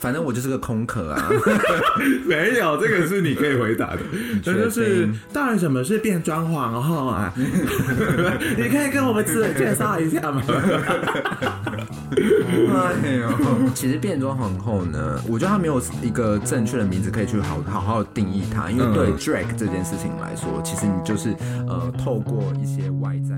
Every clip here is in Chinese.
反正我就是个空壳啊，没有这个是你可以回答的。那就是到底什么是变装皇后啊？你可以跟我们自我介绍一下吗？哎呦，其实变装皇后呢，我觉得它没有一个正确的名字可以去好好好定义它，因为对 drag 这件事情来说，其实你就是呃透过一些外在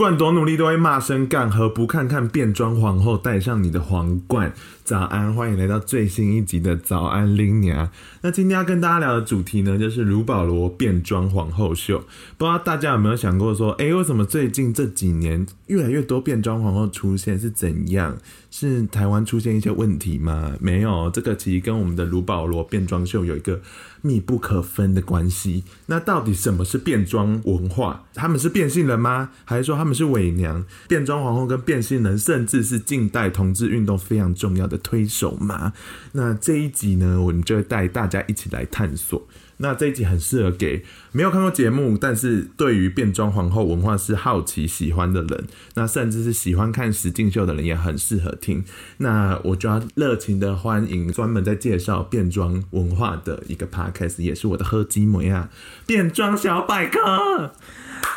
管多努力，都会骂声干。何不看看变装皇后戴上你的皇冠？早安，欢迎来到最新一集的早安林娘。那今天要跟大家聊的主题呢，就是卢保罗变装皇后秀。不知道大家有没有想过说，哎、欸，为什么最近这几年越来越多变装皇后出现？是怎样？是台湾出现一些问题吗？没有，这个其实跟我们的卢保罗变装秀有一个密不可分的关系。那到底什么是变装文化？他们是变性人吗？还是说他们是伪娘？变装皇后跟变性人，甚至是近代同志运动非常重要的推手吗？那这一集呢，我们就会带大家一起来探索。那这一集很适合给没有看过节目，但是对于变装皇后文化是好奇喜欢的人，那甚至是喜欢看实境秀的人也很适合听。那我就要热情的欢迎专门在介绍变装文化的一个 podcast，也是我的喝鸡妹啊，变装小百科。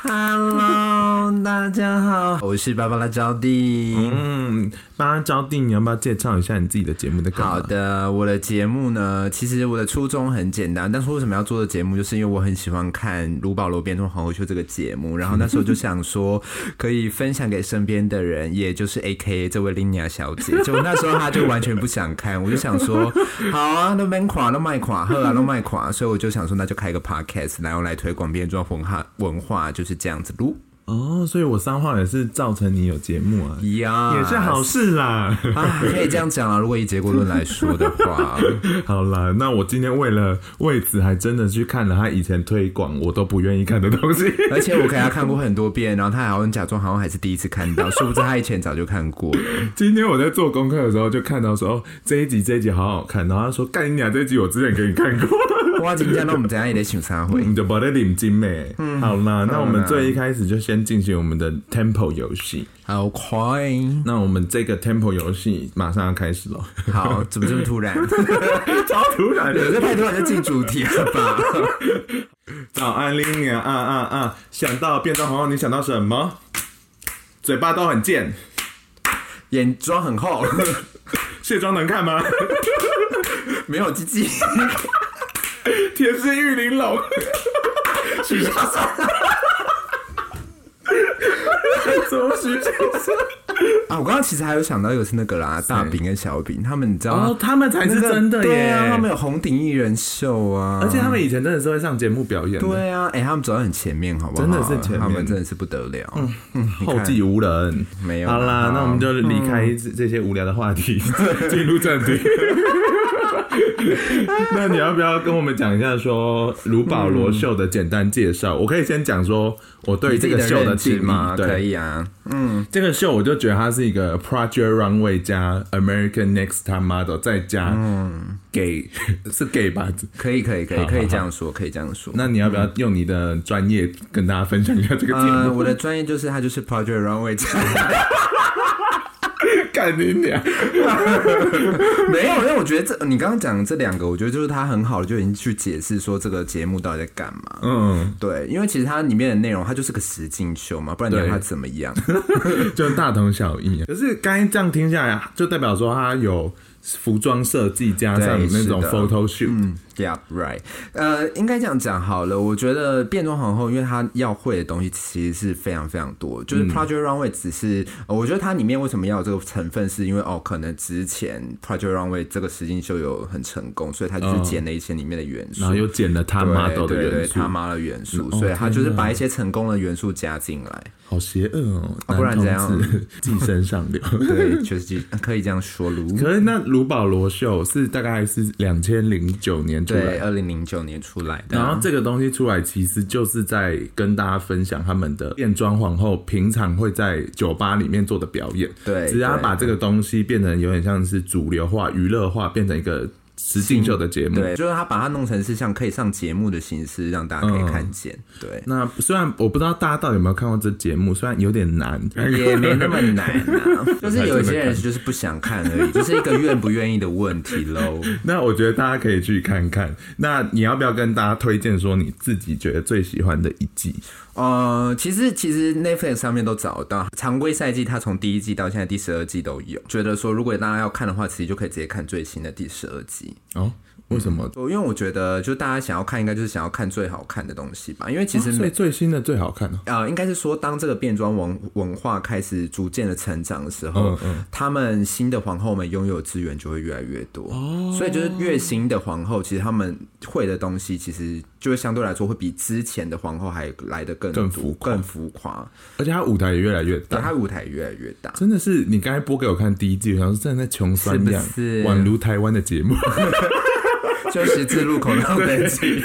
Hello，大家好，我是芭芭拉招弟。嗯，芭芭拉招弟，你要不要介绍一下你自己的节目的？好的，我的节目呢，其实我的初衷很简单，但是为什么要做的节目，就是因为我很喜欢看《卢保罗变装皇后秀》这个节目，然后那时候就想说可以分享给身边的人，也就是 AKA 这位 Linda 小姐。就那时候她就完全不想看，我就想说，好啊，都卖垮，都卖垮，喝啊，都卖垮，所以我就想说，那就开个 podcast，然后来推广变装文化文化。就是这样子录哦，所以我三话也是造成你有节目啊，也是好事啦，啊、可以这样讲啊。如果以结果论来说的话，好啦，那我今天为了为此还真的去看了他以前推广我都不愿意看的东西，而且我给他看过很多遍，然后他还好假装好像还是第一次看到，殊不知他以前早就看过了。今天我在做功课的时候就看到说哦，这一集这一集好好看，然后他说干你俩这一集我之前给你看过。哇，今天那我们怎样也得请三回，你就把它领金呗。嗯，好啦，那我们最一开始就先进行我们的 Tempo 游戏。好快，那我们这个 Tempo 游戏马上要开始了。好，怎么这么突然？超突然的，这太突然就进主题了吧？早安，拎娘啊啊啊！想到变装皇后，你想到什么？嘴巴都很贱，眼妆很厚，卸妆能看吗？没有鸡鸡。铁丝玉玲珑，许下山，啊？我刚刚其实还有想到一个是那个啦，大饼跟小饼，他们你知道他们才是真的耶！对啊，他们有红顶艺人秀啊，而且他们以前真的是会上节目表演。对啊，哎，他们走在很前面，好不好？真的是前面，他们真的是不得了。嗯，后继无人，没有。好啦，那我们就离开这些无聊的话题，进入正题。那你要不要跟我们讲一下说卢保罗秀的简单介绍？嗯、我可以先讲说我对这个秀的定义吗？对，可以啊。嗯，这个秀我就觉得它是一个 Project Runway 加 American Next Top Model 再加嗯 gay 是 gay 吧？可以可以可以可以这样说，可以这样说。那你要不要用你的专业跟大家分享一下这个节目？呃、我的专业就是它就是 Project Runway 加。干你娘！没有，因为我觉得这你刚刚讲的这两个，我觉得就是他很好的就已经去解释说这个节目到底在干嘛。嗯，对，因为其实它里面的内容它就是个实境秀嘛，不然你让它怎么样？就大同小异。可是刚才这样听下来，就代表说它有。服装设计加上那种 photo shoot，嗯，Yeah right，呃，应该这样讲好了。我觉得变装皇后，因为她要会的东西其实是非常非常多。就是 Project Runway 只是，呃、我觉得它里面为什么要有这个成分，是因为哦，可能之前 Project Runway 这个实境秀有很成功，所以他就是捡了一些里面的元素，然后又捡了他 model 的元素，他妈的元素，所以他就是把一些成功的元素加进来。好邪恶哦！不然这样寄生上流，对，确实可以这样说。卢，可是那卢保罗秀是大概是两千零九年年出来，对，二零零九年出来的。然后这个东西出来，其实就是在跟大家分享他们的变装皇后平常会在酒吧里面做的表演。对，只要把这个东西变成有点像是主流化、娱乐化，变成一个。实境秀的节目，对，就是他把它弄成是像可以上节目的形式，让大家可以看见。嗯、对，那虽然我不知道大家到底有没有看过这节目，虽然有点难，也没那么难啊，就是有些人就是不想看而已，就是一个愿不愿意的问题喽。那我觉得大家可以去看看。那你要不要跟大家推荐说你自己觉得最喜欢的一季？呃，其实其实 Netflix 上面都找得到常规赛季，它从第一季到现在第十二季都有。觉得说如果大家要看的话，其实就可以直接看最新的第十二季哦。为什么？因为我觉得，就大家想要看，应该就是想要看最好看的东西吧。因为其实最最新的最好看啊、呃，应该是说，当这个变装文文化开始逐渐的成长的时候，嗯嗯，他们新的皇后们拥有资源就会越来越多。哦，所以就是越新的皇后，其实他们会的东西，其实就会相对来说会比之前的皇后还来得更更浮更浮夸，而且他舞台也越来越大，他舞台也越来越大。真的是，你刚才播给我看第一季，好像是真的在穷酸一样，宛如台湾的节目。就十字路口那种机，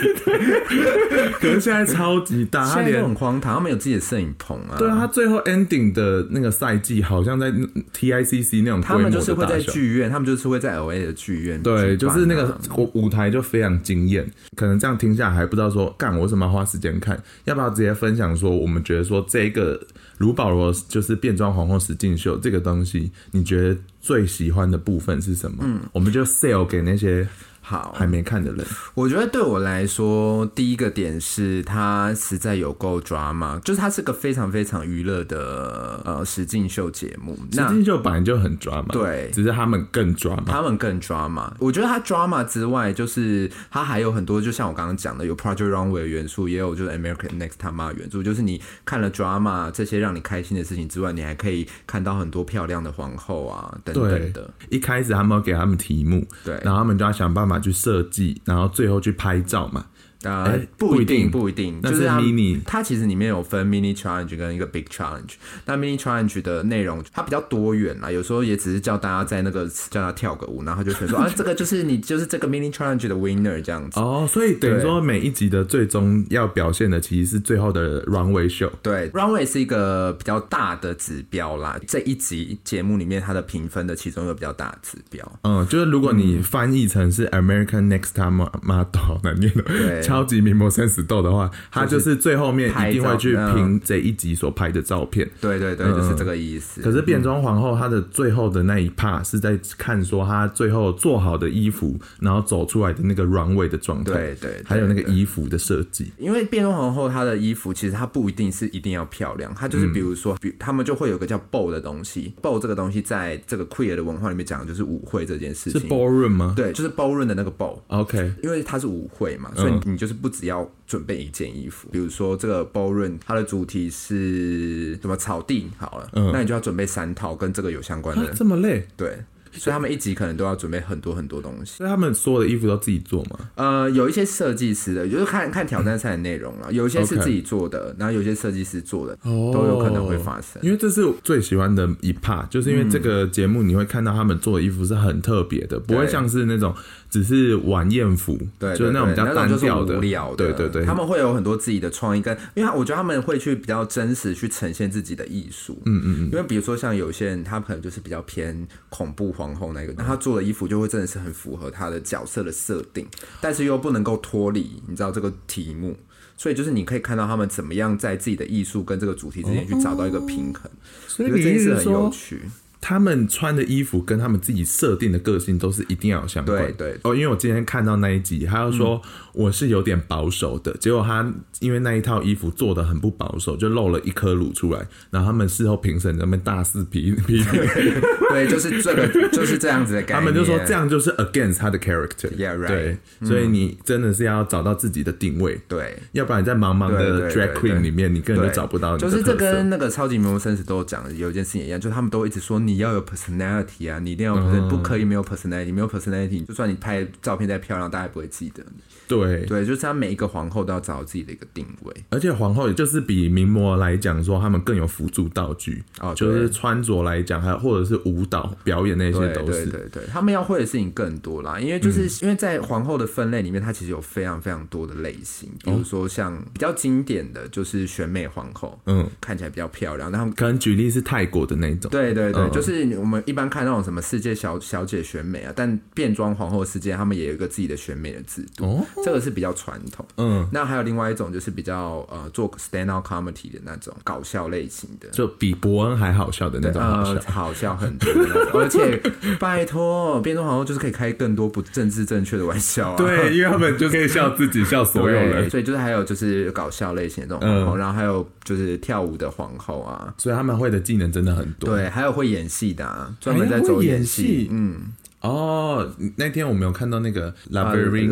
可是现在超级大，现在都很荒唐，他们有自己的摄影棚啊。对啊，他最后 ending 的那个赛季好像在 TICC 那种，他们就是会在剧院，他们就是会在 LA 的剧院。对，就是那个舞舞台就非常惊艳。可能这样听下来还不知道说，干我为什么要花时间看？要不要直接分享说，我们觉得说这个卢保罗就是变装皇后实境秀这个东西，你觉得最喜欢的部分是什么？嗯，我们就 sell 给那些。好，还没看的人，我觉得对我来说，第一个点是它实在有够 drama，就是它是个非常非常娱乐的呃实境秀节目。实境秀本来就很 drama，对，只是他们更 drama，他们更 drama。我觉得它 drama 之外，就是它还有很多，就像我刚刚讲的，有 Project Runway 的元素，也有就是 American Next 他妈元素。就是你看了 drama 这些让你开心的事情之外，你还可以看到很多漂亮的皇后啊等等的。一开始他们要给他们题目，对，然后他们就要想办法。去设计，然后最后去拍照嘛。呃，不一定，不一定，就是 mini，它其实里面有分 mini challenge 跟一个 big challenge。那 mini challenge 的内容它比较多元啦，有时候也只是叫大家在那个叫他跳个舞，然后就说 啊，这个就是你就是这个 mini challenge 的 winner 这样子。哦，所以等于说每一集的最终要表现的其实是最后的 runway show。对，runway 是一个比较大的指标啦。这一集节目里面它的评分的其中一个比较大的指标。嗯，就是如果你翻译成是 American Next Top Model 难念的，对。超级名模生死斗的话，他就是最后面一定会去评这一集所拍的照片。对对对，就是这个意思。可是变装皇后，她的最后的那一 part 是在看说她最后做好的衣服，然后走出来的那个 runway 的状态。对对，还有那个衣服的设计。因为变装皇后她的衣服其实她不一定是一定要漂亮，她就是比如说，比他们就会有个叫 ball 的东西。ball 这个东西在这个 queer 的文化里面讲的就是舞会这件事情。是 ballroom 吗？对，就是 ballroom 的那个 ball。OK，因为它是舞会嘛，所以你就是不。只要准备一件衣服，比如说这个 ballroom，它的主题是什么草地，好了，嗯，那你就要准备三套跟这个有相关的。这么累？对。所以他们一集可能都要准备很多很多东西。所以他们所有的衣服都自己做吗？呃，有一些设计师的，就是看看挑战赛的内容了。有一些是自己做的，然后有些设计师做的，都有可能会发生。因为这是最喜欢的一 part，就是因为这个节目你会看到他们做的衣服是很特别的，不会像是那种只是晚宴服，对，就是那种比较单调的、无聊的。对对对，他们会有很多自己的创意，跟因为我觉得他们会去比较真实去呈现自己的艺术。嗯嗯嗯。因为比如说像有些人，他可能就是比较偏恐怖皇后那个，那他。做的衣服就会真的是很符合他的角色的设定，但是又不能够脱离你知道这个题目，所以就是你可以看到他们怎么样在自己的艺术跟这个主题之间去找到一个平衡，所以这件事很有趣。他们穿的衣服跟他们自己设定的个性都是一定要有相关。对对哦，因为我今天看到那一集，他就说我是有点保守的，结果他因为那一套衣服做的很不保守，就露了一颗乳出来，然后他们事后评审那边大肆批批评。对，就是这个就是这样子的感觉。他们就说这样就是 against 他的 character。Yeah right。对，所以你真的是要找到自己的定位。对，要不然你在茫茫的 drag queen 里面，你根本就找不到。就是这跟那个超级名模生死斗讲的有一件事情一样，就是他们都一直说你。要有 personality 啊，你一定要有 personality，、嗯、不可以没有 personality，没有 personality，就算你拍照片再漂亮，大家也不会记得你。对。对，就是他每一个皇后都要找到自己的一个定位，而且皇后也就是比名模来讲说，他们更有辅助道具哦，就是穿着来讲，还有或者是舞蹈表演那些都是，对对对，他们要会的事情更多啦。因为就是、嗯、因为在皇后的分类里面，它其实有非常非常多的类型，比如说像比较经典的就是选美皇后，嗯，看起来比较漂亮，然后可能举例是泰国的那种，对对对，嗯、就是我们一般看那种什么世界小小姐选美啊，但变装皇后世界他们也有一个自己的选美的制度，哦，这个是比较传。统，嗯，那还有另外一种就是比较呃做 stand up comedy 的那种搞笑类型的，就比伯恩还好笑的那种好笑，呃、好笑很多的，而且拜托，变装皇后就是可以开更多不政治正确的玩笑啊，对，因为他们就可以笑自己，笑所有人，所以就是还有就是搞笑类型的这种皇后，嗯、然后还有就是跳舞的皇后啊，所以他们会的技能真的很多，对，还有会演戏的，啊，专门在走演戏，嗯。哦，那天我没有看到那个 Laverne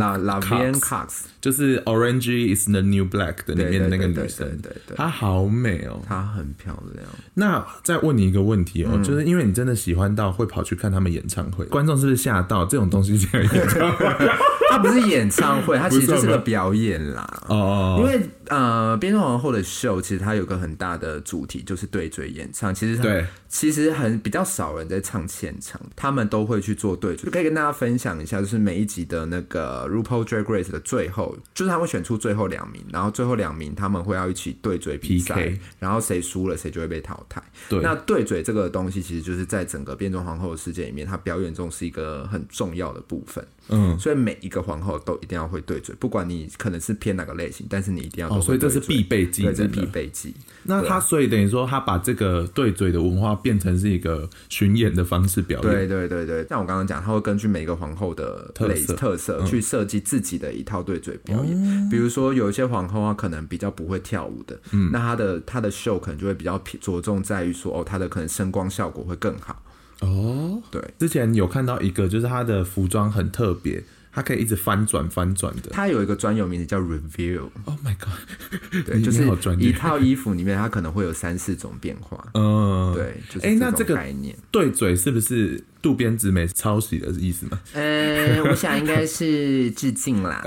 Cox，就是 Orange is the New Black 的里面的那个女生，对对，她好美哦，她很漂亮。那再问你一个问题哦，就是因为你真的喜欢到会跑去看他们演唱会，观众是不是吓到这种东西这样演唱会？它不是演唱会，它其实就是个表演啦。哦，因为呃，变装皇后的秀其实它有个很大的主题就是对嘴演唱，其实对，其实很比较少人在唱现场，他们都会去做。对，就可以跟大家分享一下，就是每一集的那个 RuPaul Drag Race 的最后，就是他会选出最后两名，然后最后两名他们会要一起对嘴比赛然后谁输了谁就会被淘汰。对，那对嘴这个东西，其实就是在整个变装皇后的世界里面，它表演中是一个很重要的部分。嗯，所以每一个皇后都一定要会对嘴，不管你可能是偏哪个类型，但是你一定要对嘴。哦，所以这是必备技，对，这是必备技。那他所以等于说，他把这个对嘴的文化变成是一个巡演的方式表演。对对对对，像我刚刚讲，他会根据每个皇后的特色去设计自己的一套对嘴表演。嗯、比如说有一些皇后啊，可能比较不会跳舞的，嗯，那她的他的秀可能就会比较着重在于说，哦，他的可能声光效果会更好。哦，对，之前有看到一个，就是她的服装很特别，他可以一直翻转翻转的。他有一个专有名字叫 Reveal。Oh my god！对，就是一套衣服里面，它可能会有三四种变化。嗯，对，就是哎，那这个概念对嘴是不是渡边直美抄袭的意思吗？呃，我想应该是致敬啦。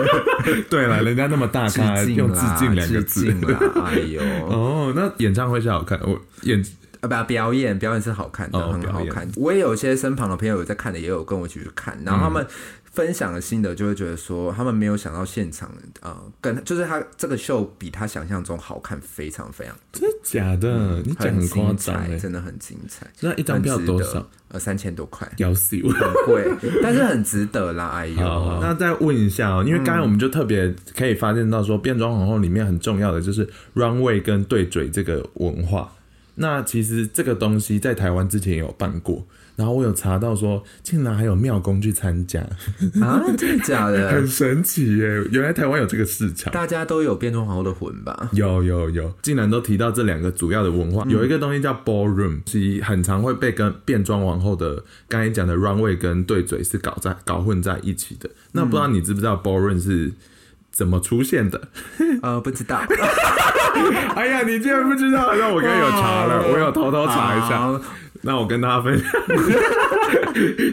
对了，人家那么大咖，用致敬两个字。哎呦，哦，那演唱会是好看，我演。啊，不，表演表演是好看的，哦、很好看。我也有些身旁的朋友有在看的，也有跟我一起去看。然后他们分享的心得，就会觉得说，他们没有想到现场，呃，跟就是他这个秀比他想象中好看，非常非常。真的假的？嗯、你讲很夸张，真的很精彩。那一张票多少？呃，三千多块，要死我，很贵，但是很值得啦。哎呦，好好那再问一下哦、喔，因为刚才我们就特别可以发现到说，变装皇后里面很重要的就是 runway 跟对嘴这个文化。那其实这个东西在台湾之前也有办过，然后我有查到说，竟然还有庙公去参加啊？真的假的？很神奇耶！原来台湾有这个市场，大家都有变装皇后的魂吧？有有有，竟然都提到这两个主要的文化，嗯、有一个东西叫 ballroom，其实很常会被跟变装皇后的刚才讲的 runway 跟对嘴是搞在搞混在一起的。那不知道你知不知道 ballroom 是怎么出现的？呃，不知道。哎呀，你竟然不知道？那我刚刚有查了，我有偷偷查一下。那我跟大家分享，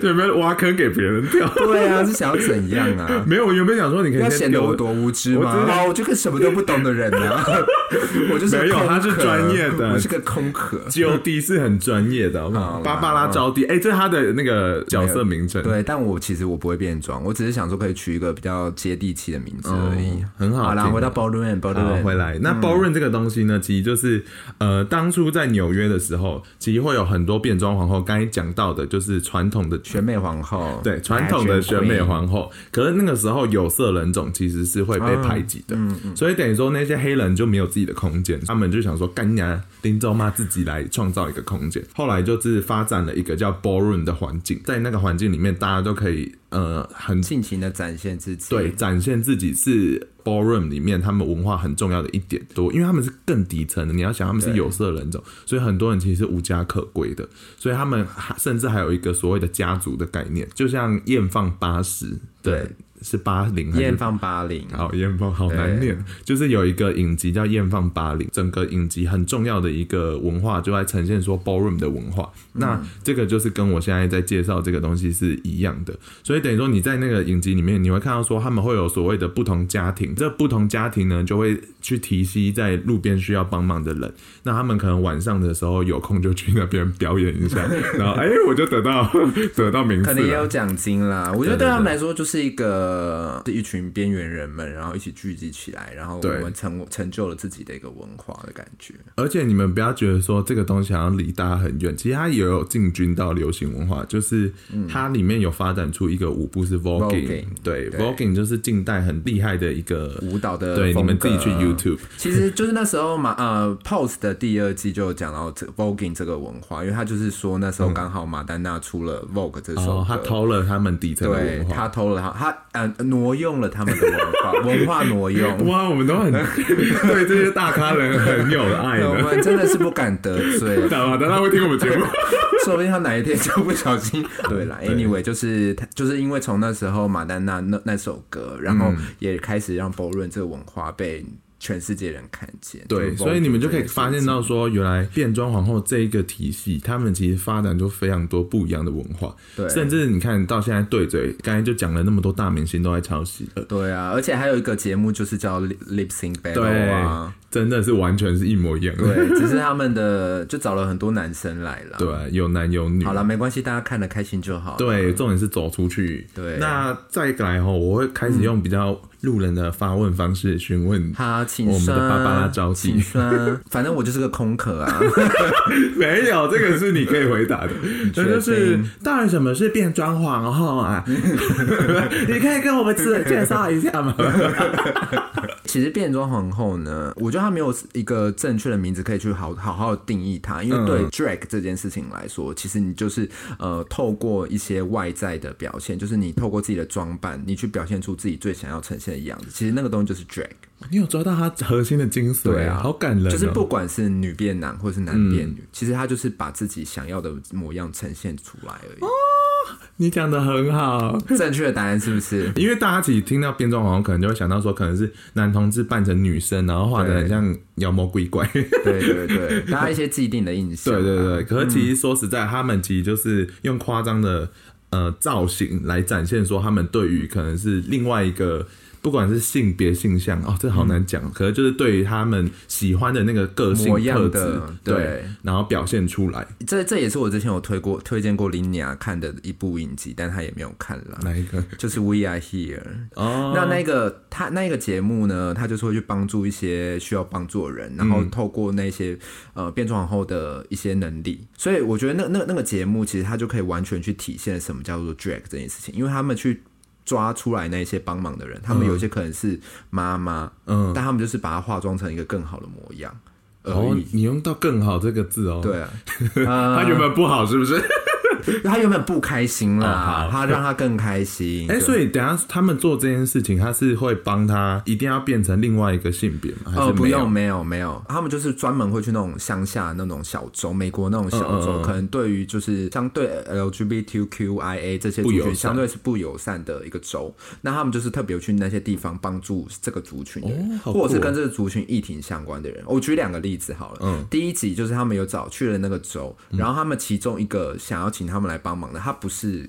有没有挖坑给别人跳？对啊，是想要怎样啊？没有，我有没有想说你可以显得我多无知吗？啊，我就个什么都不懂的人啊！我就是没有，他是专业的，我是个空壳。招弟是很专业的，芭芭拉招弟，哎，这是他的那个角色名称。对，但我其实我不会变装，我只是想说可以取一个比较接地气的名字而已。很好，好啦，回到 ballroom，ballroom 回来。那 ballroom 这个东西呢，其实就是呃，当初在纽约的时候，其实会有很多。变装皇后，刚才讲到的就是传统的选美皇后，对，传统的选美皇后。可是那个时候有色人种其实是会被排挤的，嗯嗯、所以等于说那些黑人就没有自己的空间，他们就想说干娘林州妈自己来创造一个空间。后来就是发展了一个叫 ballroom 的环境，在那个环境里面，大家都可以呃很尽情的展现自己，对，展现自己是。Ballroom 里面，他们文化很重要的一点多，因为他们是更底层的。你要想，他们是有色人种，所以很多人其实是无家可归的。所以他们还甚至还有一个所谓的家族的概念，就像艳放八十的是八零，艳放八零，好，艳放好难念。就是有一个影集叫《艳放八零》，整个影集很重要的一个文化，就在呈现说 ballroom 的文化。嗯、那这个就是跟我现在在介绍这个东西是一样的。所以等于说你在那个影集里面，你会看到说他们会有所谓的不同家庭，这不同家庭呢就会去提携在路边需要帮忙的人。那他们可能晚上的时候有空就去那边表演一下，然后哎、欸，我就得到 得到名次，可能也有奖金啦。我觉得对他们来说就是一个是一群边缘人们，然后一起聚集起来，然后我们成成就了自己的一个文化的感觉。而且你们不要觉得说这个东西好像离大家很远，其实它也有进军到流行文化，就是它里面有发展出一个舞步是 voguing，对，对，voguing 就是近代很厉害的一个舞蹈的。对，你们自己去 YouTube，其实就是那时候嘛，呃，Pose 的第二季就有讲到这 voguing 这个文化，因为他就是说那时候刚好马丹娜出了 Vogue 这首歌，哦，他偷了他们底层的文化，他偷了他他呃挪用了他们的文化，文化挪用。哇，我们都很 对这些大咖人很有爱的，我们真的是不敢得罪。好吧，等他会听我们节目，说不定他哪一天就不小心。对了，Anyway，就是他就是因为从那时候马丹娜那那首歌，然后也开始让 Ballroom 这个文化被。全世界人看见，对，所以你们就可以发现到说，原来变装皇后这一个体系，他们其实发展出非常多不一样的文化，对，甚至你看到现在对嘴，刚才就讲了那么多大明星都在抄袭。了，对啊，而且还有一个节目就是叫 Lip Sync Battle 啊，真的是完全是一模一样，对，只是他们的就找了很多男生来了，对，有男有女，好了，没关系，大家看得开心就好，对，重点是走出去，对，那再来哈，我会开始用比较。路人的发问方式询问他，请我们的芭芭拉招弟，反正我就是个空壳啊，没有这个是你可以回答的，那就是到底什么是变装皇后啊？你可以跟我们介介绍一下吗？其实变装皇后呢，我觉得她没有一个正确的名字可以去好好好定义它，因为对 drag 这件事情来说，其实你就是呃透过一些外在的表现，就是你透过自己的装扮，你去表现出自己最想要呈现的样子，其实那个东西就是 drag。你有抓到他核心的精髓，对啊，好感人喔。就是不管是女变男，或是男变女，嗯，其实他就是把自己想要的模样呈现出来而已。哦，你讲的很好，正确的答案是不是？因为大家其实听到变装皇后，可能就会想到说，可能是男同志扮成女生，然后画的很像妖魔鬼怪。对对对，大家一些既定的印象。对对对，可是其实说实在，他们其实就是用夸张的呃造型来展现说，他们对于可能是另外一个。不管是性别性向哦，这好难讲，嗯。可能就是对于他们喜欢的那个个性特质，对，然后表现出来。这这也是我之前有推过、推荐过林雅看的一部影集，但他也没有看了。哪一个？就是 We Are Here。哦，那那个他那个节目呢，他就是会去帮助一些需要帮助的人，然后透过那些呃变装皇后的一些能力，所以我觉得那那那个节目其实他就可以完全去体现什么叫做 drag 这件事情，因为他们去。抓出来那些帮忙的人，他们有些可能是妈妈，嗯，但他们就是把它化妆成一个更好的模样。哦，你用到“更好”这个字哦，对啊，他原本不好是不是？他原本不开心啦，他让他更开心。哎，所以等下他们做这件事情，他是会帮他一定要变成另外一个性别吗？哦，不用，没有，没有，他们就是专门会去那种乡下那种小州，美国那种小州，可能对于就是相对 LGBTQIA 这些族群相对是不友善的一个州，那他们就是特别去那些地方帮助这个族群的人，或者是跟这个族群议题相关的人。我举两个例子好了，嗯，第一集就是他们有找去了那个州，然后他们其中一个想要请他。他们来帮忙的，他不是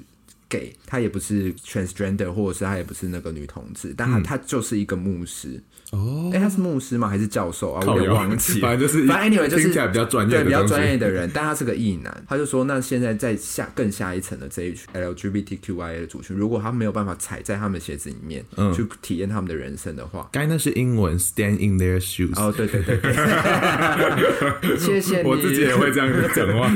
gay，他也不是 transgender，或者是他也不是那个女同志，但他、嗯、他就是一个牧师。哦，哎、欸，他是牧师吗？还是教授啊？我有点忘记。反正就是，反正 anyway 就是听起来比较专业，对，比较专业的人。但他是个异男，他就说，那现在在下更下一层的这一群 LGBTQIA 的族群，如果他没有办法踩在他们鞋子里面，嗯，去体验他们的人生的话，该那是英文，stand in their shoes。哦，对对对，对，谢谢你。我自己也会这样子讲话，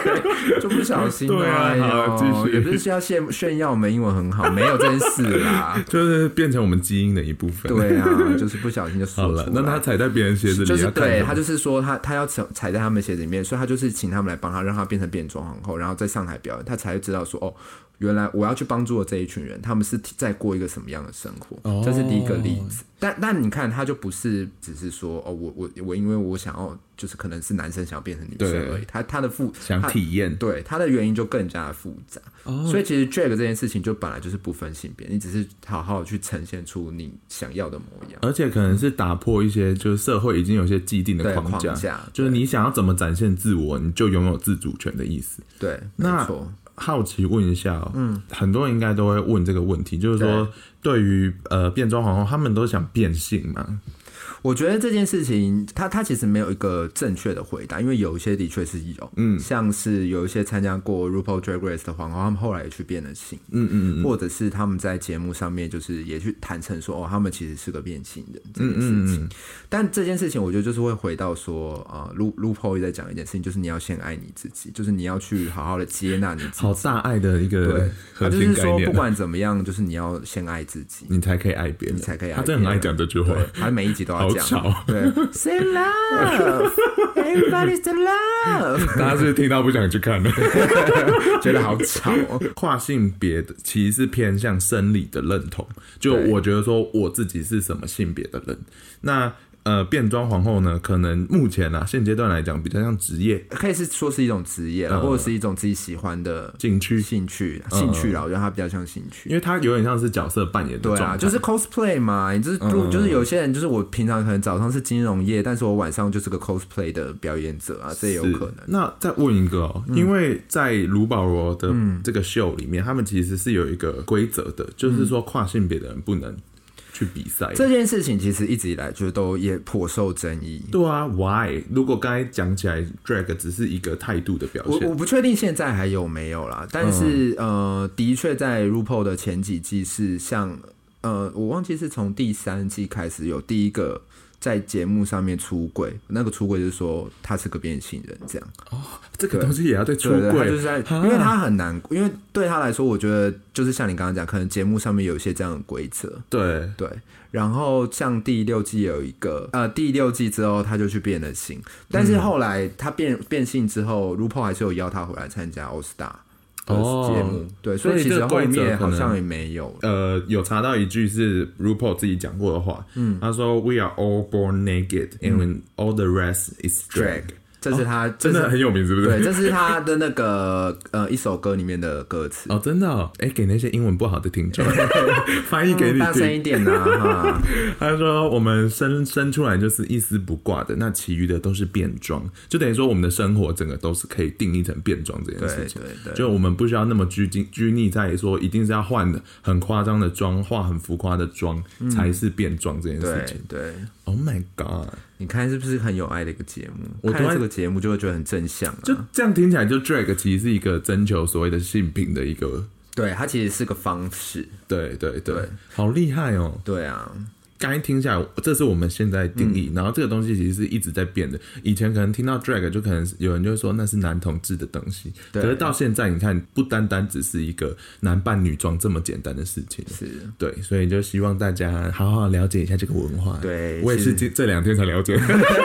就不小心。对啊，好，继续。也不是要炫炫耀我们英文很好，没有这件事啦，就是变成我们基因的一部分。对啊，就是。不小心就说了，那他踩在别人鞋子里，就是对他就是说他他要踩踩在他们鞋子里面，所以他就是请他们来帮他，让他变成变装皇后，然后再上台表演，他才会知道说哦，原来我要去帮助的这一群人，他们是在过一个什么样的生活。哦，这是第一个例子。但但你看，他就不是只是说哦，我我我因为我想要就是可能是男生想要变成女生而已，他他的复想体验，对他的原因就更加的复杂。哦，所以其实 drag 这件事情就本来就是不分性别，你只是好好去呈现出你想要的模样，而且可能是打破一些就是社会已经有些既定的框架，框架就是你想要怎么展现自我，你就拥有自主权的意思。对，那。好奇问一下、喔，嗯，很多人应该都会问这个问题，就是说对于呃变装皇后，他们都想变性吗？我觉得这件事情，他他其实没有一个正确的回答，因为有一些的确是有，嗯，像是有一些参加过 RuPaul Drag Race 的皇后，他们后来也去变了性，嗯嗯嗯，或者是他们在节目上面就是也去坦诚说，哦，他们其实是个变性人这件事情。嗯嗯嗯，但这件事情，我觉得就是会回到说，啊、呃、Ru RuPaul 在讲一件事情，就是你要先爱你自己，就是你要去好好的接纳你自己。好大爱的一个对，核心概念。就是说不管怎么样，就是你要先爱自己，你才可以爱别人，你才可以爱别人。他真的很爱讲这句话，他每一集都要吵，对。Say love, everybody's the love。大家是不是听到不想去看了？觉得好吵。跨性别的其实是偏向生理的认同，就我觉得说我自己是什么性别的人，那。呃，变装皇后呢，可能目前啊，现阶段来讲比较像职业，可以是说是一种职业，呃，或者是一种自己喜欢的兴趣、兴趣、兴趣啦。我觉得它比较像兴趣，因为它有点像是角色扮演的。对啊，就是 cosplay 嘛。你就是，嗯、就是有些人就是我平常可能早上是金融业，但是我晚上就是个 cosplay 的表演者啊，这也有可能。那再问一个哦，嗯、因为在卢保罗的这个秀里面，嗯、他们其实是有一个规则的，就是说跨性别的人不能。去比赛这件事情，其实一直以来就都也颇受争议。对啊，Why？如果刚才讲起来，drag 只是一个态度的表现，我我不确定现在还有没有啦。但是、嗯、呃，的确在 RuPaul 的前几季是像呃，我忘记是从第三季开始有第一个。在节目上面出轨，那个出轨就是说他是个变性人，这样哦，这个东西也要对出柜，就是在，因为他很难，因为对他来说，我觉得就是像你刚刚讲，可能节目上面有一些这样的规则，对对。然后像第六季有一个，呃，第六季之后他就去变了性，但是后来他变变性之后，RuPaul 还是有邀他回来参加 All Star。哦，节目对，所以其实后面好像也没有。呃，有查到一句是 RuPaul 自己讲过的话，嗯，他说：“We are all born naked, and when all the rest is drag。”这是他真的很有名，是不是？对，这是他的那个呃一首歌里面的歌词哦，真的哦。哎，给那些英文不好的听众 翻译给你，大声一点呐哈。他说：“我们生生出来就是一丝不挂的，那其余的都是变装，就等于说我们的生活整个都是可以定义成变装这件事情。对对，就我们不需要那么拘谨拘泥在说一定是要换的很夸张的妆，化很浮夸的妆才是变装这件事情。对，Oh my God。”你看是不是很有爱的一个节目？我看这个节目就会觉得很正向，啊，就这样听起来，就 drag 其实是一个征求所谓的性品的一个，对，它其实是个方式。对对对，对好厉害哦！对啊。刚一听下来，这是我们现在定义，嗯、然后这个东西其实是一直在变的。以前可能听到 drag 就可能有人就会说那是男同志的东西，对可是到现在你看，不单单只是一个男扮女装这么简单的事情，是对，所以就希望大家好好了解一下这个文化。对，我也是这这两天才了解，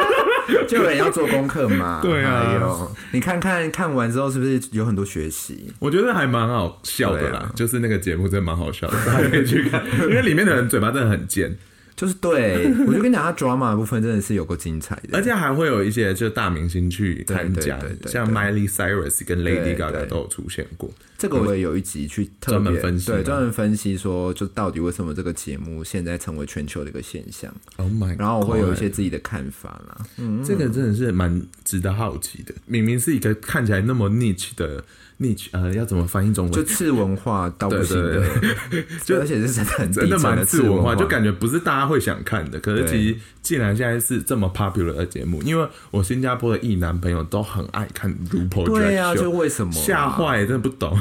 就有人要做功课嘛。对啊，有你看看看完之后是不是有很多学习？我觉得还蛮好笑的啦，啊、就是那个节目真的蛮好笑的，大家可以去看，因为里面的人嘴巴真的很尖。就是对，我就跟你讲，他 drama 的部分真的是有够精彩的，而且还会有一些就大明星去参加，像 Miley Cyrus 跟 Lady Gaga 都有出现过。这个我也有一集去专门分析，对，专门分析说，就到底为什么这个节目现在成为全球的一个现象。Oh my，然后我会有一些自己的看法啦。嗯，这个真的是蛮值得好奇的。明明是一个看起来那么 niche 的。Niche 呃，要怎么翻译中文？就次文化 到不行的，就而且是真的很真的蛮次文化，就感觉不是大家会想看的。可是其实，既然现在是这么 popular 的节目，因为我新加坡的异男朋友都很爱看 RuPaul Drag Show，对啊，就为什么吓坏，真的不懂。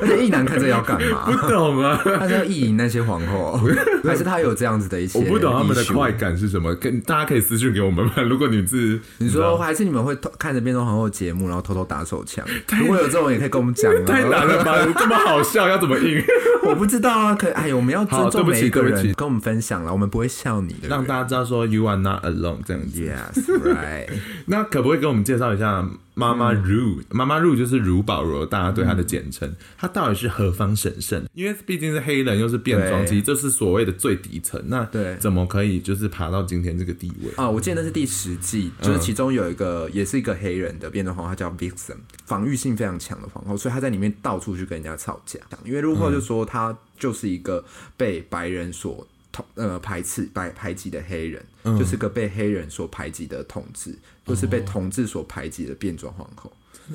而且异男看这要干嘛？不懂啊，他是要意淫那些皇后，还是他有这样子的一些？我不懂他们的快感是什么？跟大家可以私信给我们吗？如果你是你说，还是你们会看着变装皇后节目，然后偷偷打手枪？如果有这种也可以跟我们讲，太难了吧？这么好笑，要怎么应？我不知道啊。可哎，我们要尊重每一个人，跟我们分享了，我们不会笑你的。让大家知道说 You are not alone 这样子。Yes, right。那可不可以给我们介绍一下妈妈 Ru？妈妈 Ru 就是如保罗，大家对她的简称。她、嗯、到底是何方神圣？因为毕竟是黑人，又是变装，其实这是所谓的最底层。那对，怎么可以就是爬到今天这个地位啊？我记得那是第十季，就是其中有一个也是一个黑人的变装皇后，她叫 Vixen，防御性非常强的皇后，所以她在里面到处去跟人家吵架。因为 RuPaul 就说她就是一个被白人所。呃，排斥、排排挤的黑人，嗯、就是个被黑人所排挤的同志，就是被同志所排挤的变装皇后。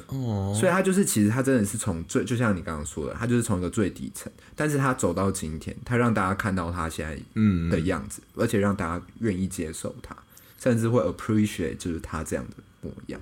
哦，所以他就是，其实他真的是从最，就像你刚刚说的，他就是从一个最底层，但是他走到今天，他让大家看到他现在嗯的样子，嗯、而且让大家愿意接受他，甚至会 appreciate 就是他这样的模样。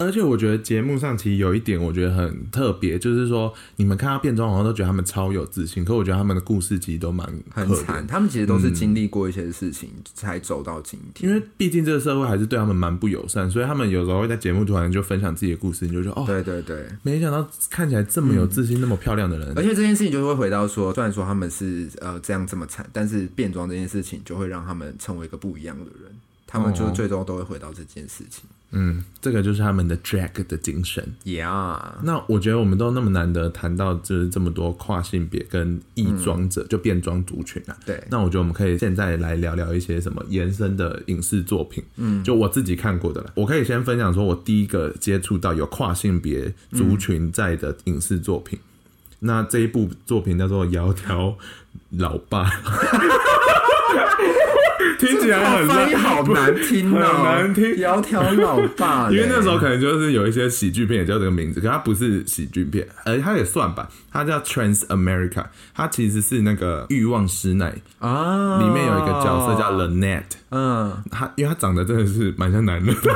而且我觉得节目上其实有一点我觉得很特别，就是说你们看到变装皇后都觉得他们超有自信，可我觉得他们的故事其实都蛮很惨，他们其实都是经历过一些事情才走到今天。嗯、因为毕竟这个社会还是对他们蛮不友善，所以他们有时候会在节目突然就分享自己的故事，你就说哦，对对对，没想到看起来这么有自信、嗯、那么漂亮的人。而且这件事情就会回到说，虽然说他们是呃这样这么惨，但是变装这件事情就会让他们成为一个不一样的人，他们就最终都会回到这件事情。嗯，这个就是他们的 drag 的精神。Yeah，那我觉得我们都那么难得谈到就是这么多跨性别跟异装者，嗯、就变装族群啊。对，那我觉得我们可以现在来聊聊一些什么延伸的影视作品。嗯，就我自己看过的了。我可以先分享说，我第一个接触到有跨性别族群在的影视作品。嗯、那这一部作品叫做《窈窕老爸》。听起来很翻译好难听哦，很难听。窈窕老爸，因为那时候可能就是有一些喜剧片也叫这个名字，可它不是喜剧片，而它也算吧。它叫 Trans America，它其实是那个欲望师奶啊，里面有一个角色叫 Lynette，嗯，他因为他长得真的是蛮像男人的，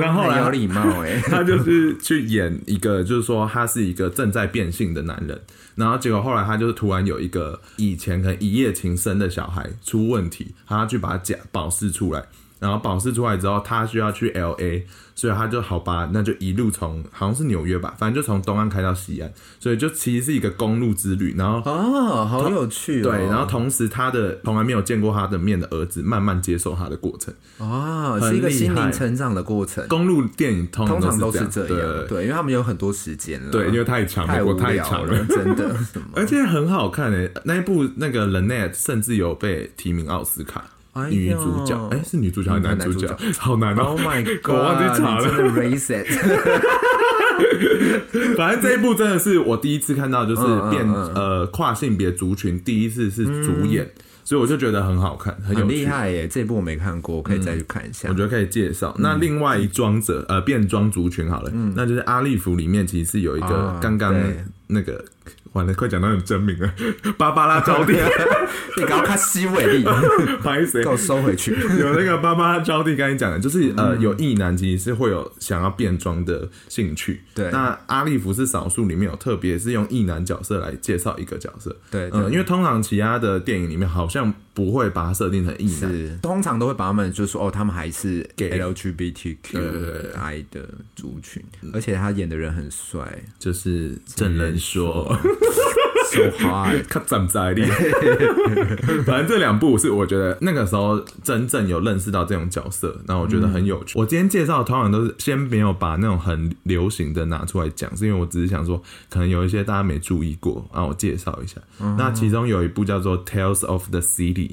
然后后来有礼貌哎，他就是去演一个，就是说他是一个正在变性的男人。然后结果后来他就是突然有一个以前可能一夜情生的小孩出问题，他去把他假保释出来，然后保释出来之后，他需要去 LA。所以他就好吧，那就一路从好像是纽约吧，反正就从东岸开到西岸，所以就其实是一个公路之旅。然后哦，好有趣哦。对，然后同时他的从来没有见过他的面的儿子慢慢接受他的过程哦，是一个心灵成长的过程。公路电影通常，都是这样，对，对，因为他们有很多时间了，对，因为太长，太无太长了，真的。而且很好看诶，那一部那个 Lynette 甚至有被提名奥斯卡。女主角，哎，是女主角还是男主角？好难哦！Oh my god！我忘记查了。反正这一部真的是我第一次看到，就是变呃跨性别族群第一次是主演，所以我就觉得很好看，很有厉害耶！这一部我没看过，我可以再去看一下。我觉得可以介绍。那另外一装者呃变装族群好了，那就是阿利弗里面其实是有一个刚刚那个。完了，快讲到你真名了，芭芭拉招娣，你刚刚看西伟力，不好意思，给我收回去。有那个芭芭拉招娣，刚才讲的，就是呃，有异男其实是会有想要变装的兴趣。对，那阿利弗是少数里面有特别是用异男角色来介绍一个角色。对，嗯，因为通常其他的电影里面好像不会把它设定成异男，是通常都会把他们就说哦，他们还是 LGBTQI 的族群，而且他演的人很帅，就是郑人硕。说话，他站在力。反正这两部是我觉得那个时候真正有认识到这种角色，然后我觉得很有趣。嗯、我今天介绍的通常都是先没有把那种很流行的拿出来讲，是因为我只是想说，可能有一些大家没注意过，让我介绍一下。嗯、那其中有一部叫做《Tales of the City》。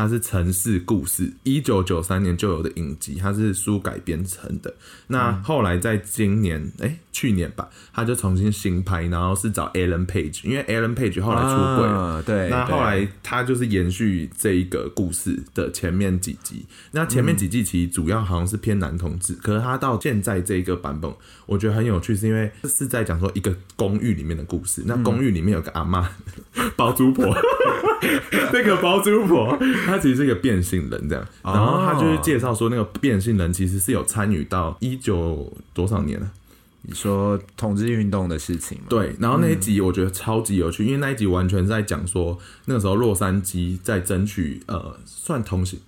它是城市故事，一九九三年就有的影集，它是书改编成的。那后来在今年，哎、欸，去年吧，他就重新新拍，然后是找 Ellen Page，因为 Ellen Page 后来出柜了、啊。对，那后来他就是延续这一个故事的前面几集。那前面几季其实主要好像是偏男同志，嗯、可是他到现在这一个版本，我觉得很有趣，是因为是在讲说一个公寓里面的故事。那公寓里面有个阿妈，包租婆。那个包租婆，她其实是一个变性人，这样，然后她就是介绍说，那个变性人其实是有参与到一九多少年了？你说统治运动的事情吗？对，然后那一集我觉得超级有趣，因为那一集完全是在讲说，那个时候洛杉矶在争取呃，算同性。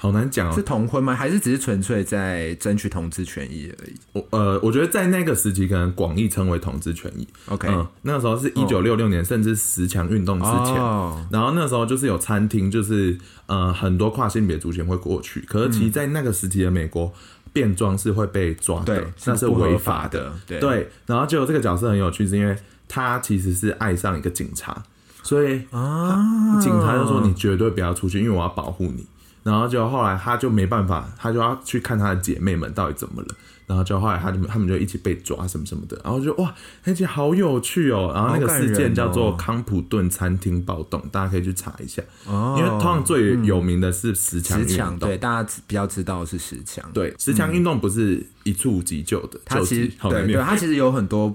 好难讲哦。是同婚吗？还是只是纯粹在争取同志权益而已？我呃，我觉得在那个时期，可能广义称为同志权益。OK，嗯，那个时候是一九六六年，甚至十强运动之前。哦。然后那时候就是有餐厅，就是呃很多跨性别族群会过去。可是其实，在那个时期的美国，变装是会被抓的，那是违法的。对。对。然后就这个角色很有趣，是因为他其实是爱上一个警察，所以啊，警察就说你绝对不要出去，因为我要保护你。然后就后来他就没办法，他就要去看他的姐妹们到底怎么了。然后就后来他就他们就一起被抓什么什么的。然后就哇，那集好有趣哦。然后那个事件叫做康普顿餐厅暴动，大家可以去查一下。哦。因为通常最有名的是十强运动，对，大家比较知道的是十强。对，十强运动不是一触即就的，它其实对对，它其实有很多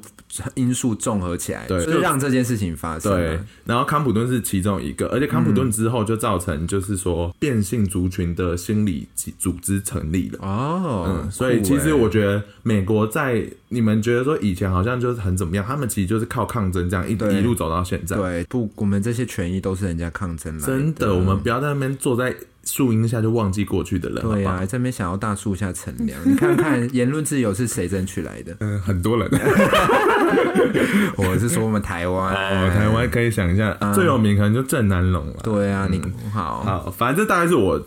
因素综合起来，对，就是让这件事情发生。对，然后康普顿是其中一个，而且康普顿之后就造成就是说变性族群的心理组织成立了。哦，嗯，所以其实我觉得美国在你们觉得说以前好像就是很怎么样，他们其实就是靠抗争这样一一路走到现在。对，不，我们这些权益都是人家抗争来的。真的，我们不要在那边坐在。树荫下就忘记过去的人，对呀、啊，在那边想要大树下乘凉。你看看言论自由是谁争取来的？嗯，很多人。我是说我们台湾，哦，台湾可以想一下，嗯、最有名可能就郑南榕了。对啊，你、嗯、好，好，反正这大概是我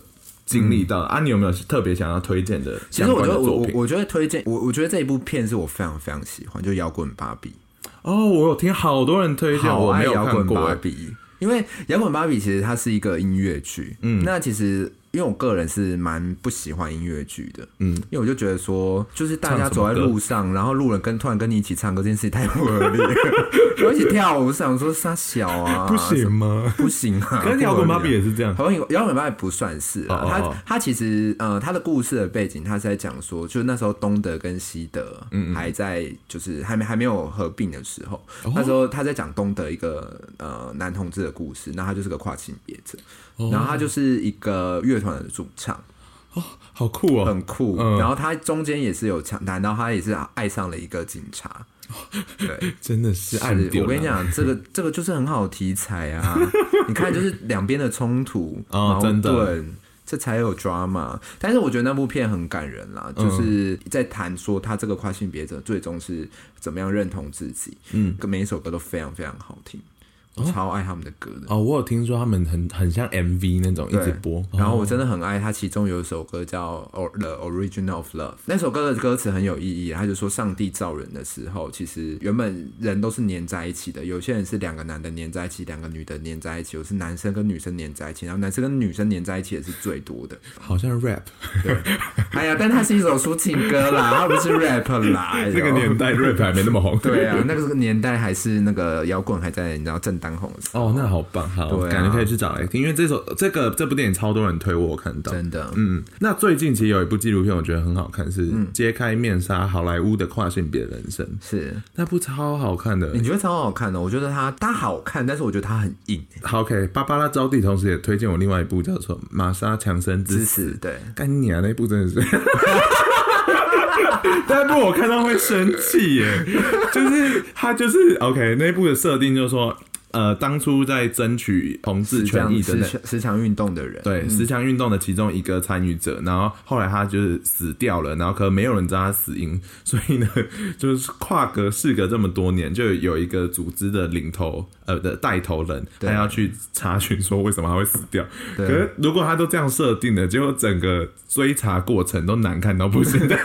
经历到啊。你有没有特别想要推荐的的？其实我觉得，我我我觉得推荐我，我觉得这一部片是我非常非常喜欢，就摇滚芭比。哦，我有听好多人推荐，我没有看过芭比。因为摇滚芭比其实它是一个音乐剧，嗯，那其实因为我个人是蛮不喜欢音乐剧的，嗯，因为我就觉得说，就是大家走在路上，然后路人跟突然跟你一起唱歌这件事情太不合理了，然后一起跳舞，我想说杀小啊，不行吗？不行啊，可是摇滚芭比也是这样，摇滚摇滚芭比不算是啊，他他其实呃他的故事的背景，他是在讲说，就是那时候东德跟西德还在就是还没还没有合并的时候，那时候他在讲东德一个呃男同志的故事，那他就是个跨性别者，然后他就是一个乐团的主唱，哦，好酷哦，很酷。然后他中间也是有强，难道他也是爱上了一个警察？对，真的是爱。我跟你讲，这个这个就是很好的题材啊！你看，就是两边的冲突，矛盾，这才有 drama。但是我觉得那部片很感人啦，就是在谈说他这个跨性别者最终是怎么样认同自己。嗯，每一首歌都非常非常好听。我超爱他们的歌的。哦，我有听说他们很很像 MV 那种一直播，然后我真的很爱他，其中有一首歌叫《The Original of Love》，那首歌的歌词很有意义，他就说上帝造人的时候，其实原本人都是粘在一起的，有些人是两个男的粘在一起，两个女的粘在一起，有是男生跟女生粘在一起，然后男生跟女生粘在一起也是最多的，好像 rap，对，哎呀，但它是一首抒情歌啦，它不是 rap 啦，那个年代 rap 还没那么红，对啊，那个年代还是那个摇滚还在，你知道正当红的时候哦，那好棒，好，啊、感觉可以去找来听，因为这首这个这部电影超多人推我，我看到，真的，嗯，那最近其实有一部纪录片，我觉得很好看，是揭开面纱：好莱坞的跨性别人生，是。那部超好看的，你觉得超好看的？我觉得它它好看，但是我觉得它很硬。好，OK，芭芭拉招娣同时也推荐我另外一部叫做《玛莎强生之死》，对，干你啊，那部真的是。那部，我看到会生气耶，就是他就是 OK 那部的设定就是说。呃，当初在争取同志权益的那十强运动的人，对十强运动的其中一个参与者，然后后来他就是死掉了，然后可能没有人知道他死因，所以呢，就是跨隔事隔这么多年，就有一个组织的领头呃的带头人，他要去查询说为什么他会死掉。可是如果他都这样设定的，结果整个追查过程都难看到不行的，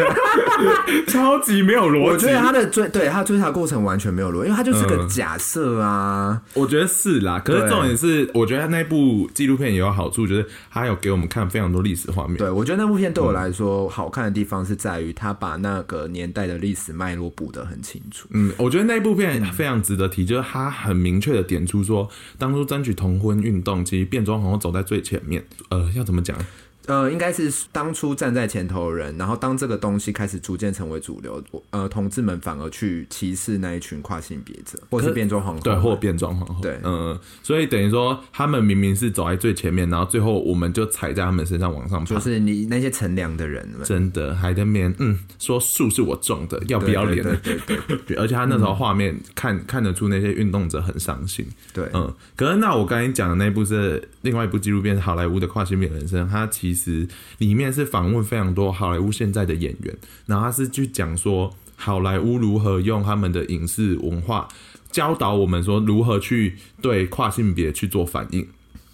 超级没有逻辑。我觉得他的追对他追查过程完全没有逻辑，因为他就是个假设啊。我觉得是啦，可是重点是，我觉得那部纪录片也有好处，就是它有给我们看非常多历史画面。对，我觉得那部片对我来说好看的地方是在于，它把那个年代的历史脉络补得很清楚。嗯，我觉得那部片非常值得提，就是它很明确的点出说，当初争取同婚运动，其实变装皇后走在最前面。呃，要怎么讲？呃，应该是当初站在前头的人，然后当这个东西开始逐渐成为主流，呃，同志们反而去歧视那一群跨性别者，或是变装皇后，对，或变装皇后，对，嗯，所以等于说他们明明是走在最前面，然后最后我们就踩在他们身上往上爬，就是你那些乘凉的人，真的还在面，嗯，说树是我种的，要不要脸？对对对，对，而且他那时候画面看、嗯、看得出那些运动者很伤心，对，嗯，可是那我刚才讲的那部是另外一部纪录片《好莱坞的跨性别人生》，他其其实里面是访问非常多好莱坞现在的演员，然后他是去讲说好莱坞如何用他们的影视文化教导我们说如何去对跨性别去做反应。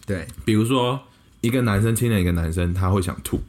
对，比如说一个男生亲了一个男生，他会想吐。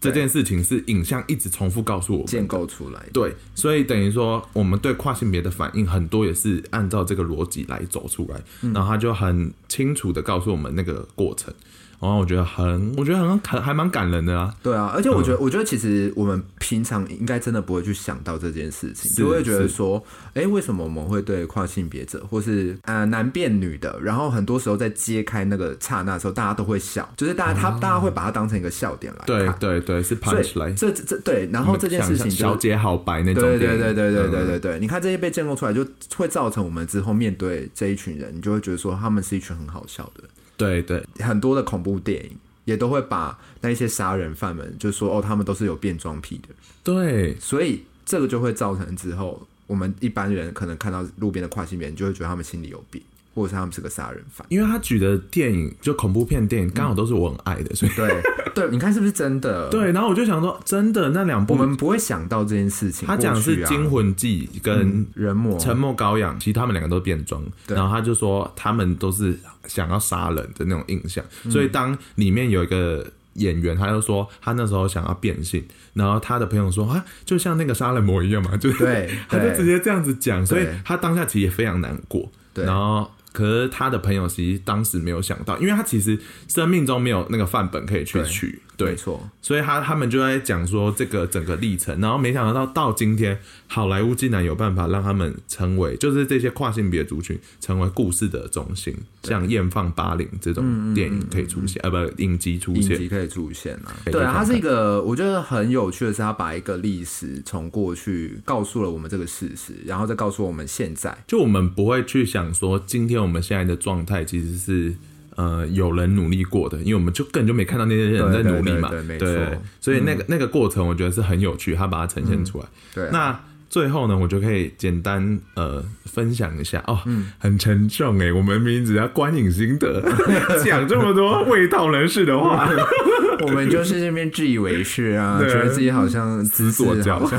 这件事情是影像一直重复告诉我们建构出来，对，所以等于说我们对跨性别的反应很多也是按照这个逻辑来走出来，嗯、然后他就很清楚的告诉我们那个过程。然后我觉得很，我觉得很还还蛮感人的啊。对啊，而且我觉得，嗯、我觉得其实我们平常应该真的不会去想到这件事情，就会觉得说，哎，为什么我们会对跨性别者，或是呃男变女的，然后很多时候在揭开那个刹那的时候，大家都会笑，就是大家他、啊、大家会把它当成一个笑点来。对对对，是 punch 来。这这对，然后这件事情就小姐好白那种。对对对对对对对对，你看这些被建构出来，就会造成我们之后面对这一群人，你就会觉得说他们是一群很好笑的。对对，很多的恐怖电影。也都会把那一些杀人犯们，就说哦，他们都是有变装癖的。对，所以这个就会造成之后，我们一般人可能看到路边的跨性别人，就会觉得他们心里有病。或者是他们是个杀人犯，因为他举的电影就恐怖片电影，刚好都是我很爱的，嗯、所以对 对，你看是不是真的？对，然后我就想说，真的那两部，我们不会想到这件事情。他讲是《惊魂记》跟《人魔沉默羔羊》，其实他们两个都变装，然后他就说他们都是想要杀人的那种印象，所以当里面有一个演员，他就说他那时候想要变性，然后他的朋友说啊，就像那个杀人魔一样嘛，就对，他就直接这样子讲，所以他当下其实也非常难过，对，然后。可是他的朋友其实当时没有想到，因为他其实生命中没有那个范本可以去取。对，没错，所以他他们就在讲说这个整个历程，然后没想到到今天，好莱坞竟然有办法让他们成为，就是这些跨性别族群成为故事的中心，像《艳放八零》这种电影可以出现，呃，不，影集出现，影集可以出现啊。对啊，它是一个我觉得很有趣的是，它把一个历史从过去告诉了我们这个事实，然后再告诉我们现在，就我们不会去想说今天我们现在的状态其实是。呃，有人努力过的，因为我们就根本就没看到那些人在努力嘛，对。所以那个、嗯、那个过程，我觉得是很有趣，他把它呈现出来。嗯、对，那最后呢，我就可以简单呃分享一下。哦，嗯、很沉重哎，我们名字叫观影心得，讲这么多味道人士的话，我们就是这边自以为是啊，觉得自己好像自作骄傲。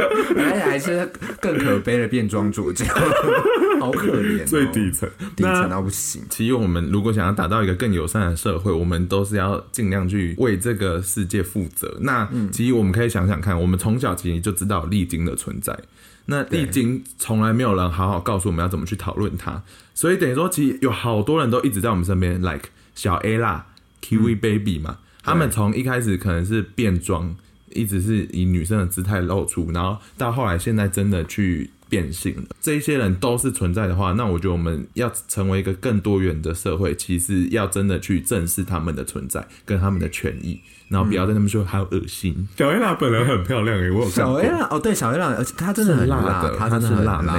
而 且还是更可悲的变装主角，好可怜、喔，最底层，底层到不行。其实我们如果想要打造一个更友善的社会，我们都是要尽量去为这个世界负责。那其实我们可以想想看，我们从小其实就知道历经的存在。那历经从来没有人好好告诉我们要怎么去讨论它，所以等于说，其实有好多人都一直在我们身边，like 小 A 啦，Kiwi Baby 嘛，嗯、他们从一开始可能是变装。一直是以女生的姿态露出，然后到后来现在真的去变性了，这些人都是存在的话，那我觉得我们要成为一个更多元的社会，其实要真的去正视他们的存在跟他们的权益。然后不要在他们说还有恶心。小 A 娜本人很漂亮诶，我有看。小 A 娜哦，对，小 A 娜，而且她真的很辣的，她真的很辣妹，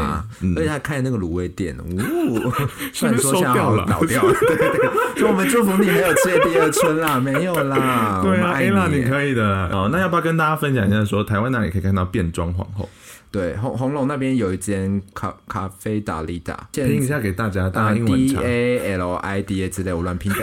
而且她开那个卤味店，呜，虽然说现倒掉了，对对对，就 我们祝福你没有吃第二春啦，没有啦，对啊，A 娜你可以的。哦，那要不要跟大家分享一下，说台湾哪里可以看到变装皇后？对，红红楼那边有一间咖咖啡达利达，拼一下给大家，大家英文 D A L I D A 之类，我乱拼的。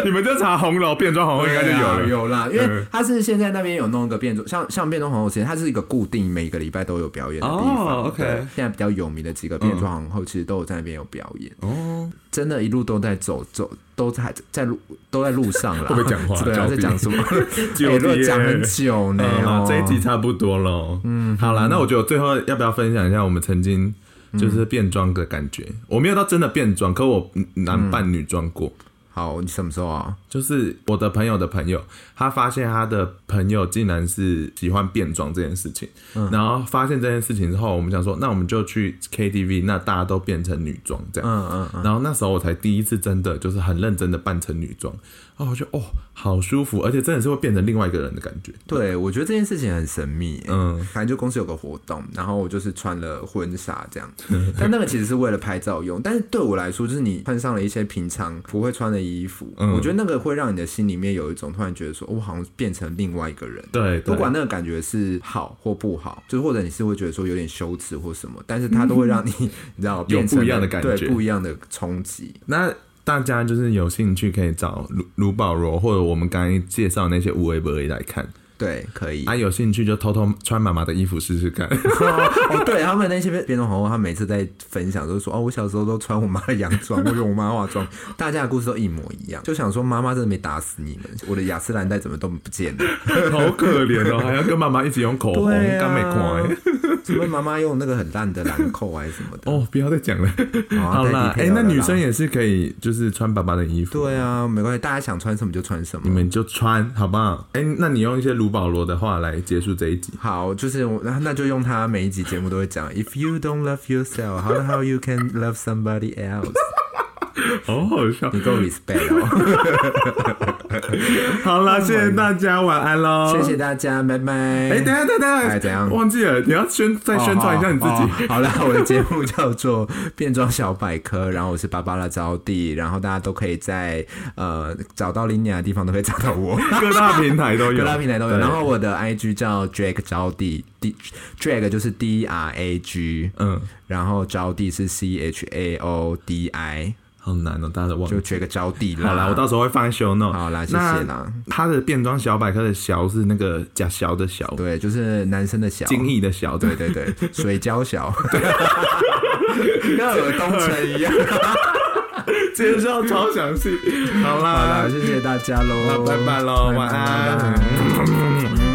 你们就查红楼变装皇后应该就有了，有啦，因为他是现在那边有弄一个变装，像像变装皇后，其实它是一个固定每个礼拜都有表演的地方。OK，现在比较有名的几个变装皇后，其实都有在那边有表演。哦，真的，一路都在走走，都在在路都在路上了。会不会讲话？对啊，在讲什么？有都讲很久呢。这一集差不多了。嗯，好啦，那我觉得最后要不要分享一下我们曾经就是变装的感觉？我没有到真的变装，可我男扮女装过。好，你什么时候啊？就是我的朋友的朋友，他发现他的朋友竟然是喜欢变装这件事情，嗯、然后发现这件事情之后，我们想说，那我们就去 KTV，那大家都变成女装这样，嗯嗯嗯，然后那时候我才第一次真的就是很认真的扮成女装。哦，我觉得哦，好舒服，而且真的是会变成另外一个人的感觉。对，我觉得这件事情很神秘。嗯，反正就公司有个活动，然后我就是穿了婚纱这样，但那个其实是为了拍照用。但是对我来说，就是你穿上了一些平常不会穿的衣服，嗯、我觉得那个会让你的心里面有一种突然觉得说，我好像变成另外一个人。对，不管那个感觉是好或不好，就是或者你是会觉得说有点羞耻或什么，但是它都会让你，你知道，变成有不一样的感觉，对，不一样的冲击。那。大家就是有兴趣可以找卢卢保罗或者我们刚才介绍那些无为不为来看。对，可以。啊，有兴趣就偷偷穿妈妈的衣服试试看。哦，对他们那些变装皇后，他每次在分享都是说，哦，我小时候都穿我妈的洋装，我用我妈化妆，大家的故事都一模一样。就想说，妈妈真的没打死你们，我的雅诗兰黛怎么都不见了，好可怜哦，还要跟妈妈一起用口红，刚没看。什么妈妈用那个很烂的兰蔻还是什么的？哦，不要再讲了。好啦，哎，那女生也是可以，就是穿爸爸的衣服。对啊，没关系，大家想穿什么就穿什么，你们就穿，好不好？哎，那你用一些保罗的话来结束这一集。好，就是那那就用他每一集节目都会讲，If you don't love yourself, how the hell you can love somebody else？好好笑，你够 respect 哦。好了，谢谢大家，晚安喽！谢谢大家，拜拜。哎，等下等下，哎，怎样？忘记了，你要宣再宣传一下你自己。好了，我的节目叫做《变装小百科》，然后我是芭芭拉招娣，然后大家都可以在呃找到 Linear 的地方都可以找到我，各大平台都有，各大平台都有。然后我的 IG 叫 Drag 招娣，D Drag 就是 D R A G，嗯，然后招娣是 C H A O D I。好难哦，大家都忘了，就缺个招弟啦。好啦，我到时候会放在 show note。好啦，谢谢啦。他的变装小百科的“小”是那个假小的“小”，对，就是男生的“小”，精益的“小”，对对对，水饺小，跟尔东城一样，介绍超详细。好啦，好啦，谢谢大家喽，那拜拜喽，晚安。